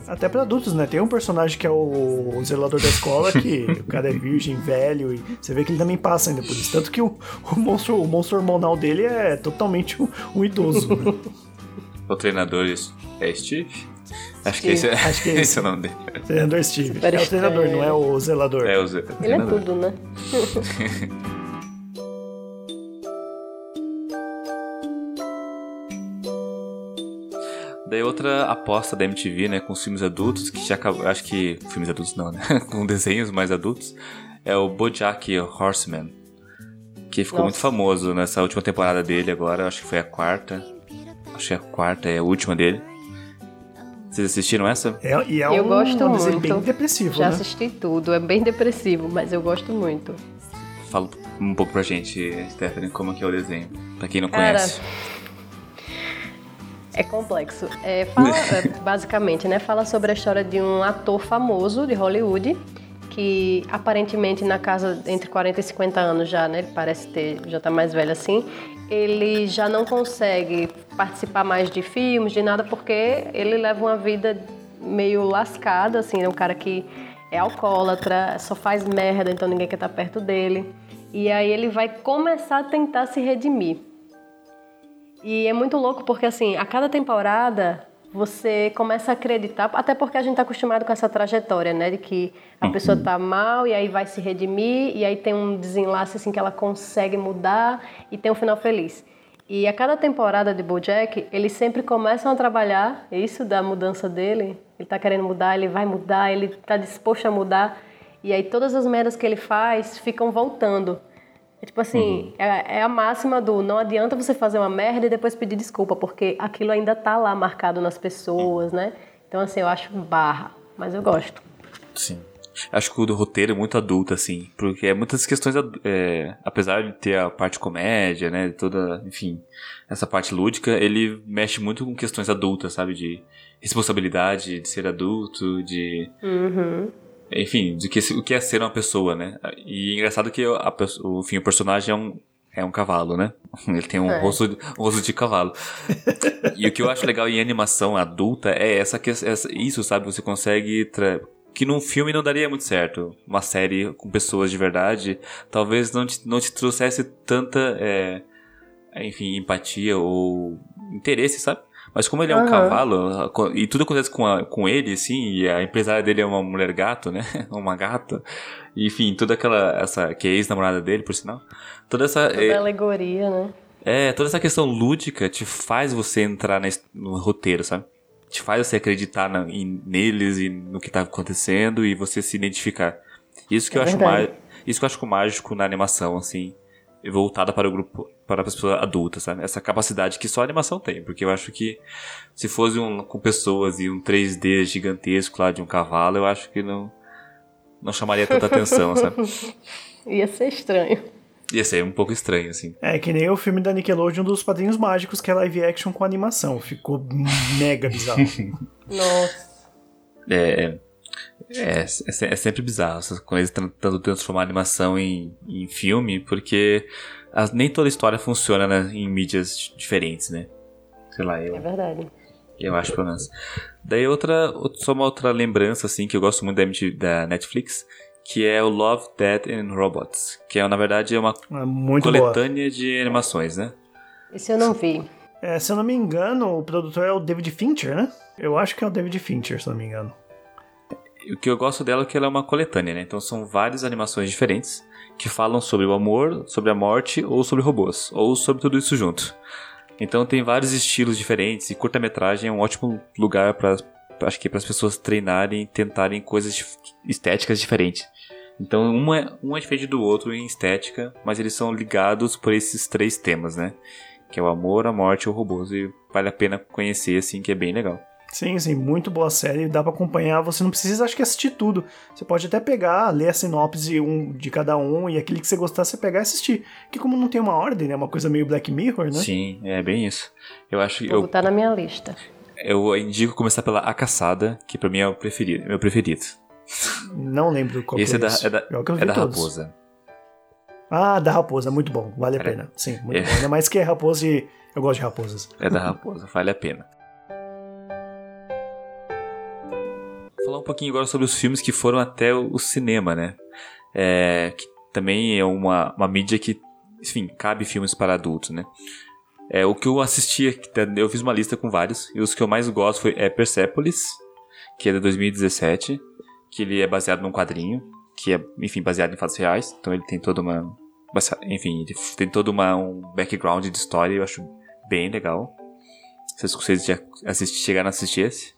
Até pra adultos, né? Tem um personagem que é o zelador da escola, que o cara é virgem, velho, e você vê que ele também passa ainda por isso. Tanto que o, o monstro, o monstro hormonal dele é totalmente um, um idoso. né? O treinador é Steve? Acho que esse, é- Acho que é esse esse. é o nome dele. Treinador Steve. Super é o treinador, estranho. não é o zelador. É o Zé. Ele é tudo, né? Daí outra aposta da MTV, né, com os filmes adultos, que já acabou, acho que filmes adultos não, né, com desenhos mais adultos, é o BoJack Horseman, que ficou Nossa. muito famoso nessa última temporada dele agora, acho que foi a quarta, acho que é a quarta, é a última dele. Vocês assistiram essa? É, e é Eu um, gosto um desenho muito. bem depressivo, Já né? assisti tudo, é bem depressivo, mas eu gosto muito. Fala um pouco pra gente, Stephanie, como que é o desenho, pra quem não Cara, conhece. É complexo. É, fala, é, basicamente, né? Fala sobre a história de um ator famoso de Hollywood que aparentemente na casa entre 40 e 50 anos já, né? Ele parece ter, já tá mais velho assim. Ele já não consegue participar mais de filmes, de nada, porque ele leva uma vida meio lascada, assim, é um cara que é alcoólatra, só faz merda, então ninguém quer estar perto dele. E aí ele vai começar a tentar se redimir. E é muito louco porque, assim, a cada temporada você começa a acreditar, até porque a gente está acostumado com essa trajetória, né? De que a pessoa tá mal e aí vai se redimir, e aí tem um desenlace assim que ela consegue mudar e tem um final feliz. E a cada temporada de BoJack, eles sempre começam a trabalhar isso da mudança dele. Ele tá querendo mudar, ele vai mudar, ele tá disposto a mudar. E aí todas as merdas que ele faz ficam voltando. É tipo assim, uhum. é, é, a máxima do não adianta você fazer uma merda e depois pedir desculpa, porque aquilo ainda tá lá marcado nas pessoas, né? Então, assim, eu acho barra, mas eu gosto. Sim. Acho que o do roteiro é muito adulto, assim, porque é muitas questões, é, apesar de ter a parte comédia, né, toda, enfim, essa parte lúdica, ele mexe muito com questões adultas, sabe, de responsabilidade, de ser adulto, de... Uhum enfim, de que, o que é ser uma pessoa, né? E é engraçado que a, o, enfim, o personagem é um, é um cavalo, né? Ele tem um, é. rosto, um rosto de cavalo. e o que eu acho legal em animação adulta é essa, essa isso, sabe? Você consegue que num filme não daria muito certo. Uma série com pessoas de verdade, talvez não te, não te trouxesse tanta, é, enfim, empatia ou interesse, sabe? Mas como ele é um uhum. cavalo, e tudo acontece com, a, com ele, assim, e a empresária dele é uma mulher gato, né? uma gata. E, enfim, toda aquela. essa Que é ex-namorada dele, por sinal. Toda essa. Toda é, alegoria, né? É, toda essa questão lúdica te faz você entrar no roteiro, sabe? Te faz você acreditar na, em, neles e no que tá acontecendo e você se identificar. Isso que é eu acho mais. Isso que eu acho mágico na animação, assim voltada para o grupo, para as pessoas adultas, sabe? Essa capacidade que só a animação tem, porque eu acho que se fosse um com pessoas e um 3D gigantesco lá de um cavalo, eu acho que não não chamaria tanta atenção, sabe? Ia ser estranho. Ia ser um pouco estranho, assim. É que nem o filme da Nickelodeon dos Padrinhos Mágicos, que é live action com animação. Ficou mega bizarro. Nossa. É, é, é, é sempre bizarro quando eles tentando transformar a animação em, em filme, porque as, nem toda história funciona né, em mídias diferentes, né? Sei lá, eu. É verdade. Eu acho, pelo menos. Daí outra, só uma outra lembrança, assim, que eu gosto muito da, da Netflix, que é o Love, Death and Robots, que é, na verdade, é uma é coletânea boa. de animações, né? Esse eu não vi. É, se eu não me engano, o produtor é o David Fincher, né? Eu acho que é o David Fincher, se eu não me engano o que eu gosto dela é que ela é uma coletânea, né? Então são várias animações diferentes que falam sobre o amor, sobre a morte ou sobre robôs, ou sobre tudo isso junto. Então tem vários estilos diferentes e curta-metragem é um ótimo lugar para acho que para as pessoas treinarem e tentarem coisas estéticas diferentes. Então um é, um é diferente do outro em estética, mas eles são ligados por esses três temas, né? Que é o amor, a morte e o robôs e vale a pena conhecer assim, que é bem legal. Sim, sim, muito boa série, dá para acompanhar. Você não precisa, acho que, assistir tudo. Você pode até pegar, ler a sinopse um, de cada um e aquele que você gostar, você pegar e assistir. Que como não tem uma ordem, né? Uma coisa meio Black Mirror, né? Sim, é bem isso. Eu acho Vou eu botar na minha lista. Eu indico começar pela A Caçada, que pra mim é o preferido, meu preferido. Não lembro qual esse é, é da, é da, é da Raposa. Ah, da Raposa, muito bom, vale a pena. Sim, muito é. bom. Ainda mais que é raposa e eu gosto de raposas. É da Raposa, vale a pena. Falar um pouquinho agora sobre os filmes que foram até o cinema, né? É, que também é uma, uma mídia que, enfim, cabe filmes para adultos, né? É, o que eu assisti, eu fiz uma lista com vários, e os que eu mais gosto foi é Persepolis, que é de 2017, que ele é baseado num quadrinho, que é, enfim, baseado em fatos reais, então ele tem toda uma, enfim, ele tem todo uma, um background de história, eu acho bem legal. Vocês, vocês já assisti, chegaram a assistir esse?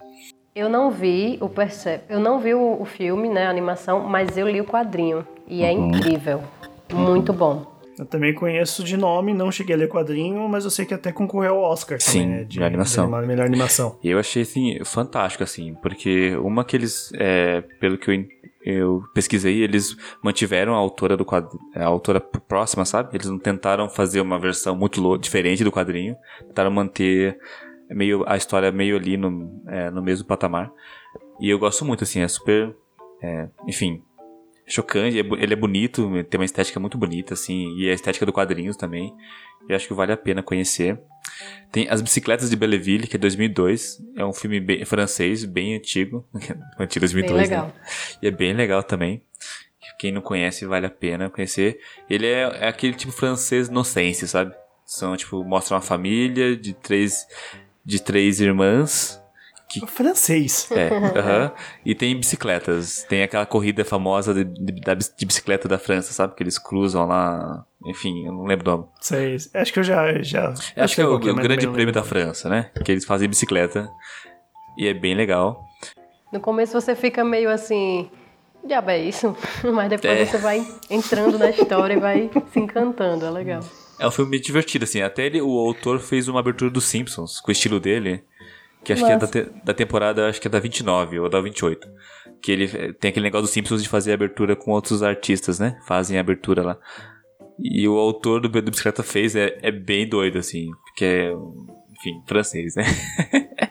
Eu não vi o Percep, eu não vi o, o, filme, né, a animação, mas eu li o quadrinho e é uhum. incrível, muito bom. Eu também conheço de nome, não cheguei a ler quadrinho, mas eu sei que até concorreu ao Oscar Sim, também, né, de, de animação. De melhor animação. E eu achei assim fantástico assim, porque uma que eles, é, pelo que eu eu pesquisei, eles mantiveram a autora do quadrinho, a autora próxima, sabe? Eles não tentaram fazer uma versão muito diferente do quadrinho, tentaram manter é meio a história é meio ali no, é, no mesmo patamar. E eu gosto muito, assim, é super. É, enfim, chocante, é ele é bonito, tem uma estética muito bonita, assim, e a estética do quadrinhos também. Eu acho que vale a pena conhecer. Tem As Bicicletas de Belleville, que é 2002, é um filme bem, francês, bem antigo, antigo 2002, bem legal. Né? E é bem legal também. Quem não conhece, vale a pena conhecer. Ele é, é aquele tipo francês inocência, sabe? São, tipo, mostra uma família de três, de três irmãs. Que, Francês. é, aham. E tem bicicletas. Tem aquela corrida famosa de, de, de bicicleta da França, sabe? Que eles cruzam lá. Enfim, eu não lembro o nome. Sei. Acho que eu já. já Eu acho que é o, o Grande Prêmio lembro. da França, né? Que eles fazem bicicleta. E é bem legal. No começo você fica meio assim, diabo é isso? Mas depois É. você vai entrando na história e vai se encantando, é legal. É um filme divertido, assim. Até ele, o autor fez uma abertura dos Simpsons, com o estilo dele. Que acho que é da, te- da temporada, acho que é da 29 ou da 28. Que ele eh, tem aquele negócio dos Simpsons de fazer abertura com outros artistas, né? Fazem a abertura lá. E o autor do, do Bicicleta fez é, é bem doido, assim. Porque é, enfim, francês, né?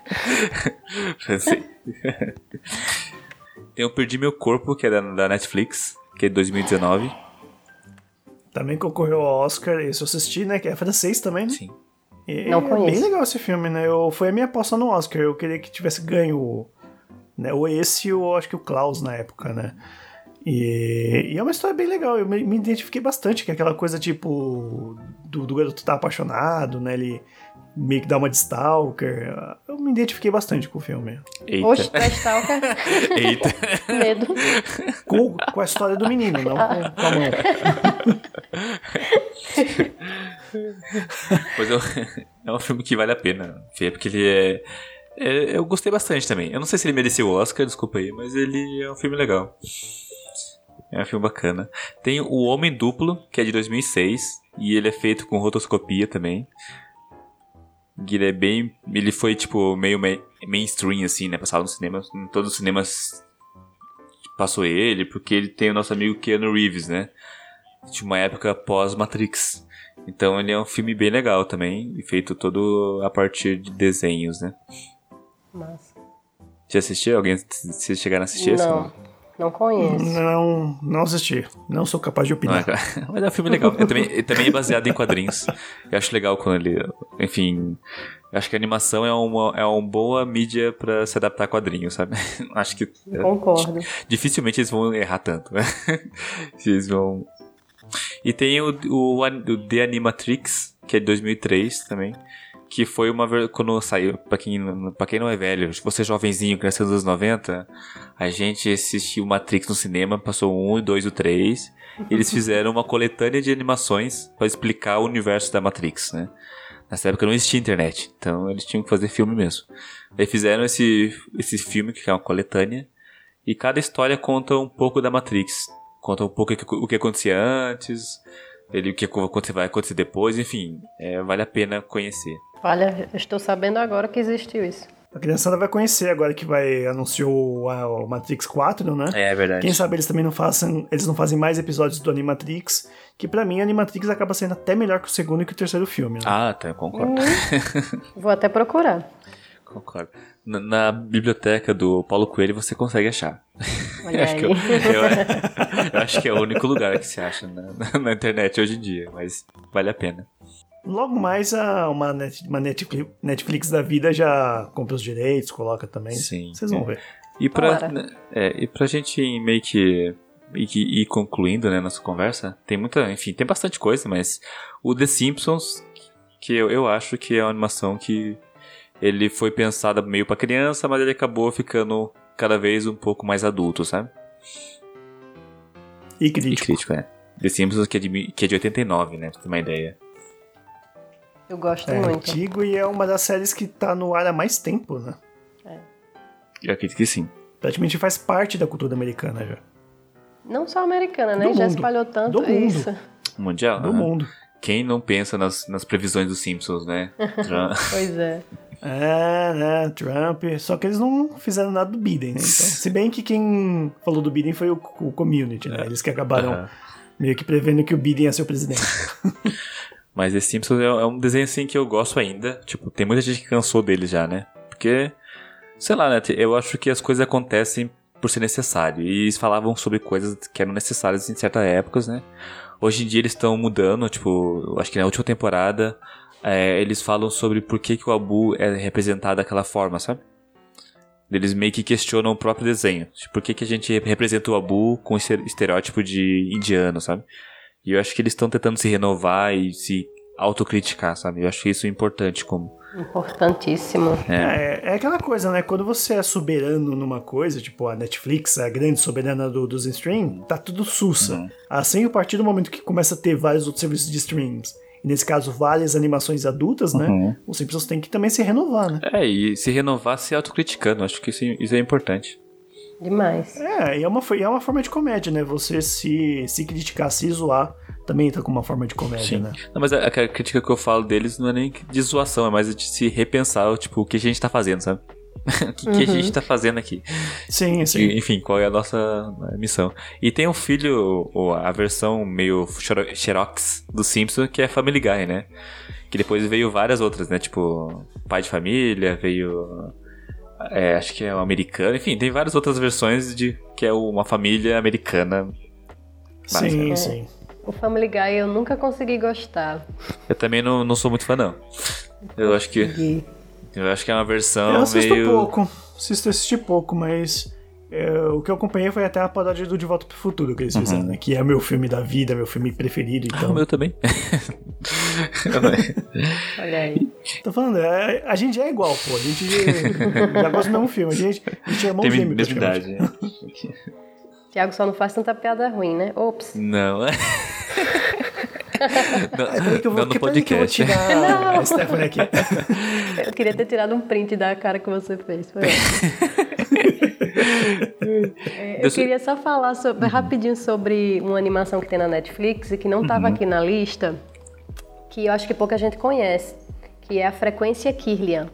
francês. tem o Perdi Meu Corpo, que é da, da Netflix, que é de 2019. Também concorreu ao Oscar, esse eu assisti, né? Que é francês também, né? Sim. E Não É conheço. bem legal esse filme, né? Eu, foi a minha aposta no Oscar. Eu queria que tivesse ganho o- né, ou esse ou acho que o Klaus na época, né? E, e é uma história bem legal. Eu me, me identifiquei bastante, que é aquela coisa tipo do, do garoto tá apaixonado, né? Ele meio que dá uma de stalker. Eu me identifiquei bastante com o filme. Eita. Oxe, tá Stalker, Eita. medo. Com, com a história do menino, não com, com a mão. Pois é, é um filme que vale a pena ver, porque ele é, é- Eu gostei bastante também. Eu não sei se ele mereceu o Oscar, desculpa aí, mas ele é um filme legal. É um filme bacana. Tem O Homem Duplo, que é de 2006, e ele é feito com rotoscopia também. Ele é bem. Ele foi, tipo, meio ma- mainstream, assim, né? Passado no cinema. Em todos os cinemas passou ele, porque ele tem o nosso amigo Keanu Reeves, né? De uma época pós-Matrix. Então ele é um filme bem legal também, feito todo a partir de desenhos, né? Massa. Já assistiu? Alguém se chegaram a assistir esse? Não, não conheço. Não, não assisti. Não sou capaz de Não opinar. é, cara? Mas é um filme legal. É também, é também é baseado em quadrinhos. Eu acho legal quando ele. Enfim. eu Acho que a animação é uma, é uma boa mídia pra se adaptar a quadrinhos, sabe? Acho que. é, Concordo. dificilmente eles vão errar tanto, né? eles vão. E tem o, o, o The Animatrix, que é de 2003 também. Que foi uma. Quando saiu, pra quem, pra quem não é velho, você jovenzinho, cresceu nos anos 90, a gente assistiu Matrix no cinema, passou o 1, o 2 e 3. E eles fizeram uma coletânea de animações pra explicar o universo da Matrix, né? Nessa época não existia internet, então eles tinham que fazer filme mesmo. Daí fizeram esse, esse filme, que é uma coletânea, e cada história conta um pouco da Matrix. Conta um pouco o que, acontecia antes, ele, o que vai acontecer depois, enfim, é, vale a pena conhecer. Olha, eu estou sabendo agora que existiu isso. A criançada vai conhecer agora que vai anunciou a- o Matrix 4, né? É verdade. Quem sabe eles também não façam, eles não fazem mais episódios do Animatrix, que pra mim Animatrix acaba sendo até melhor que o segundo e que o terceiro filme, né? Ah, tá, eu concordo. Vou até procurar. Concordo. Na, na biblioteca do Paulo Coelho você consegue achar. Olha acho aí. que eu, eu- eu acho que é o único lugar que se acha na, na- na internet hoje em dia, mas vale a pena. Logo mais a, uma, net, uma Netflix, Netflix da vida já compra os direitos, coloca também. Sim, Vocês vão é. ver. E pra, né, é, e pra gente meio que ir concluindo né, nossa conversa, tem muita, enfim, tem bastante coisa, mas o The Simpsons, que eu, eu acho que é uma animação que ele foi pensada meio pra criança, mas ele acabou ficando cada vez um pouco mais adulto, sabe? E E crítico. crítico, é. The Simpsons que é de, que é de 89, né? Pra ter uma ideia. Eu gosto É muito. antigo e é uma das séries que tá no ar há mais tempo, né? Eu acredito que sim. Praticamente faz parte da cultura americana já. Não só americana, né? Do Já mundo. espalhou tanto Do mundo. isso. Mundial. Do aham. mundo. Quem não pensa nas, nas previsões dos Simpsons, né? Trump- Pois é. É, né? Trump. Só que eles não fizeram nada do Biden, né? Então, se bem que quem falou do Biden foi o, o community, né? Eles que acabaram meio que prevendo que o Biden ia ser o presidente. Mas esse Simpsons é, é um desenho assim que eu gosto ainda. Tipo, tem muita gente que cansou dele já, né? Porque, sei lá, né? Eu acho que as coisas acontecem por ser necessário. E eles falavam sobre coisas que eram necessárias em certas épocas, né? Hoje em dia eles estão mudando, tipo, acho que na última temporada é, eles falam sobre por que, que o Abu é representado daquela forma, sabe? Eles meio que questionam o próprio desenho. Tipo, por que, que a gente representa o Abu com esse estereótipo de indiano, sabe? E eu acho que eles estão tentando se renovar e se autocriticar, sabe? Eu acho isso importante como. Importantíssimo. É. é, aquela coisa, né? Quando você é soberano numa coisa, tipo a Netflix, a grande soberana do, dos stream, tá tudo sussa. Uhum. Assim, a partir do momento que começa a ter vários outros serviços de streams e nesse caso várias animações adultas, né? Uhum. Os Simpsons tem que também se renovar, né? É, e se renovar se autocriticando, acho que isso, isso é importante. Demais. É, e é uma, é uma forma de comédia, né? Você se, se criticar, se zoar, também entra como uma forma de comédia, Sim. né? Não, mas a, a, crítica que eu falo deles não é nem de zoação, é mais de se repensar, tipo, o que a gente tá fazendo, sabe? o que, uhum. que, a gente uhum. tá fazendo aqui. Sim, sim. E, enfim, qual é a nossa missão. E tem um filho, a versão meio xerox do Simpson, que é Family Guy, né? Que depois veio várias outras, né? Tipo, Pai de Família, veio... É, acho que é o americano. Enfim, tem várias outras versões de que é uma família americana. Sim, é. sim. O Family Guy eu nunca consegui gostar. Eu também não, não sou muito fã, não. Eu acho que... Eu acho que é uma versão eu assisto meio... pouco, assisto, assisti pouco, mas é, o que eu acompanhei foi até a paródia do De Volta pro Futuro que eles uhum. fizeram, né? Que é meu filme da vida, meu filme preferido, então... Ah, o meu também. Olha aí. Tô falando, é, a gente é igual, pô. A gente já gosta do mesmo filme. A gente, a gente é irmão Tem gêmeo, mesma idade, né? Tiago só não faz tanta piada ruim, né? Ops. Não, é... Não, é que eu vou, não no podcast. Que eu vou tirar a Stephanie aqui. Eu queria ter tirado um print da cara que você fez. Foi é, eu queria só falar sobre, rapidinho sobre uma animação que tem na Netflix e que não estava uhum. aqui na lista, que eu acho que pouca gente conhece, que é a Frequência Kirlian.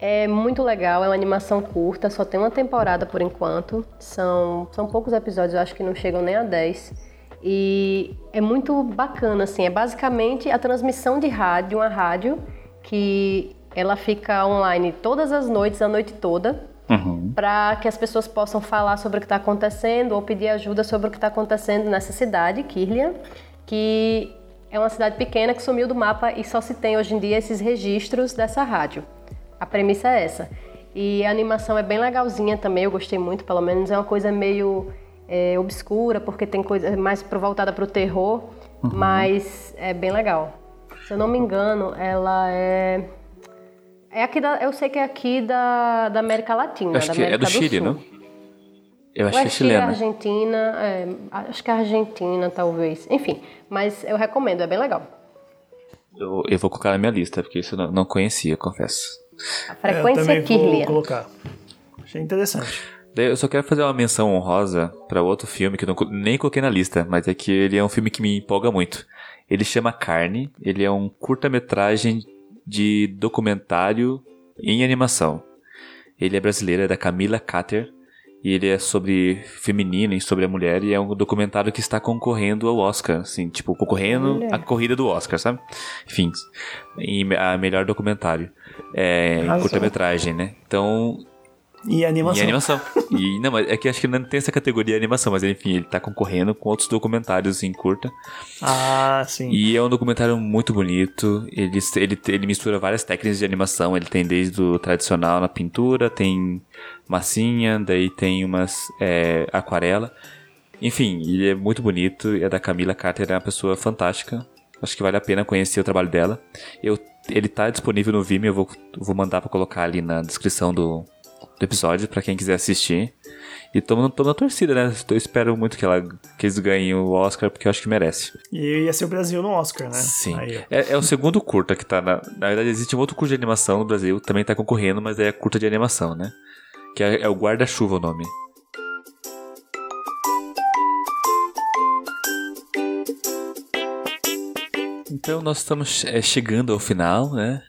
É muito legal, é uma animação curta, só tem uma temporada por enquanto. São, são poucos episódios, eu acho que não chegam nem a 10. E é muito bacana, assim, é basicamente a transmissão de rádio, uma rádio que ela fica online todas as noites, a noite toda, uhum. para que as pessoas possam falar sobre o que está acontecendo ou pedir ajuda sobre o que está acontecendo nessa cidade, Kirlian, que é uma cidade pequena que sumiu do mapa e só se tem hoje em dia esses registros dessa rádio. A premissa é essa. E a animação é bem legalzinha também, eu gostei muito, pelo menos é uma coisa meio é, obscura, porque tem coisa mais voltada para o terror, uhum. mas é bem legal. Se eu não me engano, ela é. É aqui da, eu sei que é aqui da, da América Latina. acho que é do, do Chile, Sul. não? Eu acho Ou que é chilena. Argentina, é, acho que é Argentina, talvez. Enfim, mas eu recomendo, é bem legal. Eu, eu vou colocar na minha lista, porque isso eu não, não conhecia, confesso. A frequência é, eu também vou colocar. Achei interessante. Eu só quero fazer uma menção honrosa para outro filme que eu não, nem coloquei na lista, mas é que ele é um filme que me empolga muito. Ele chama Carne, ele é um curta-metragem de documentário em animação. Ele é brasileiro, é da Camila Cater, e ele é sobre feminino e sobre a mulher, e é um documentário que está concorrendo ao Oscar, assim, tipo, concorrendo à corrida do Oscar, sabe? Enfim, em, a melhor documentário. É, curta-metragem, né? Então, e animação. E animação. e, não, mas é que acho que não tem essa categoria animação, mas enfim, ele tá concorrendo com outros documentários em curta. Ah, sim. E é um documentário muito bonito. Ele, ele, ele mistura várias técnicas de animação. Ele tem desde o tradicional na pintura, tem massinha, daí tem umas é, aquarela. Enfim, ele é muito bonito. É da Camila Carter, é uma pessoa fantástica. Acho que vale a pena conhecer o trabalho dela. Eu, ele tá disponível no Vimeo, eu vou, vou mandar para colocar ali na descrição do, do episódio para quem quiser assistir. E tô, tô na torcida, né? Eu espero muito que, ela, que eles ganhem o Oscar, porque eu acho que merece. E ia ser o Brasil no Oscar, né? Sim. É, é, o segundo curta que tá na. Na verdade, existe um outro curta de animação no Brasil, também tá concorrendo, mas é curta de animação, né? Que é, é o Guarda-Chuva o nome. Então nós estamos é, chegando ao final, né?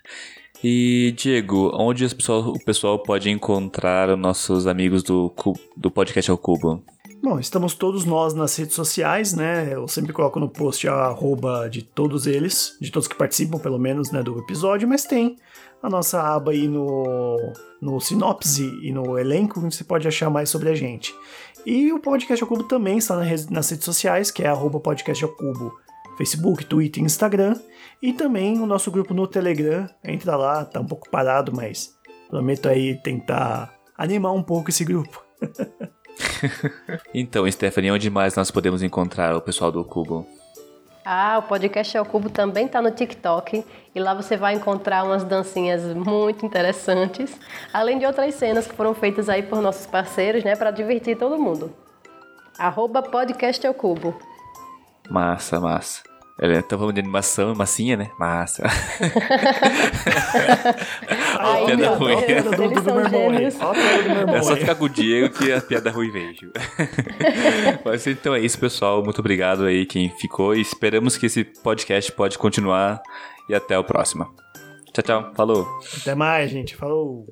E, Diego, onde o pessoal pode encontrar os nossos amigos do, do podcast ao Cubo? Bom, estamos todos nós nas redes sociais, né? Eu sempre coloco no post a arroba de todos eles, de todos que participam, pelo menos, né, do episódio, mas tem a nossa aba aí no, no sinopse e no elenco, onde você pode achar mais sobre a gente. E o Podcast ao Cubo também está nas redes sociais, que é arroba podcast ao Cubo Facebook, Twitter, Instagram e também o nosso grupo no Telegram. Entra lá, tá um pouco parado, mas prometo aí tentar animar um pouco esse grupo. então, Stephanie, onde mais nós podemos encontrar o pessoal do Cubo? Ah, o podcast É o Cubo também está no TikTok e lá você vai encontrar umas dancinhas muito interessantes, além de outras cenas que foram feitas aí por nossos parceiros, né, para divertir todo mundo. Arroba podcast É o Cubo. Massa, massa. Então vamos de animação, massinha, né? Massa. Aí, piada ruim. Eles, do, do, do gêmeos. É só ficar com o Diego que a piada ruim vem, Mas então é isso, pessoal. Muito obrigado aí quem ficou e esperamos que esse podcast pode continuar e até o próximo. Tchau, tchau. Falou. Até mais, gente. Falou.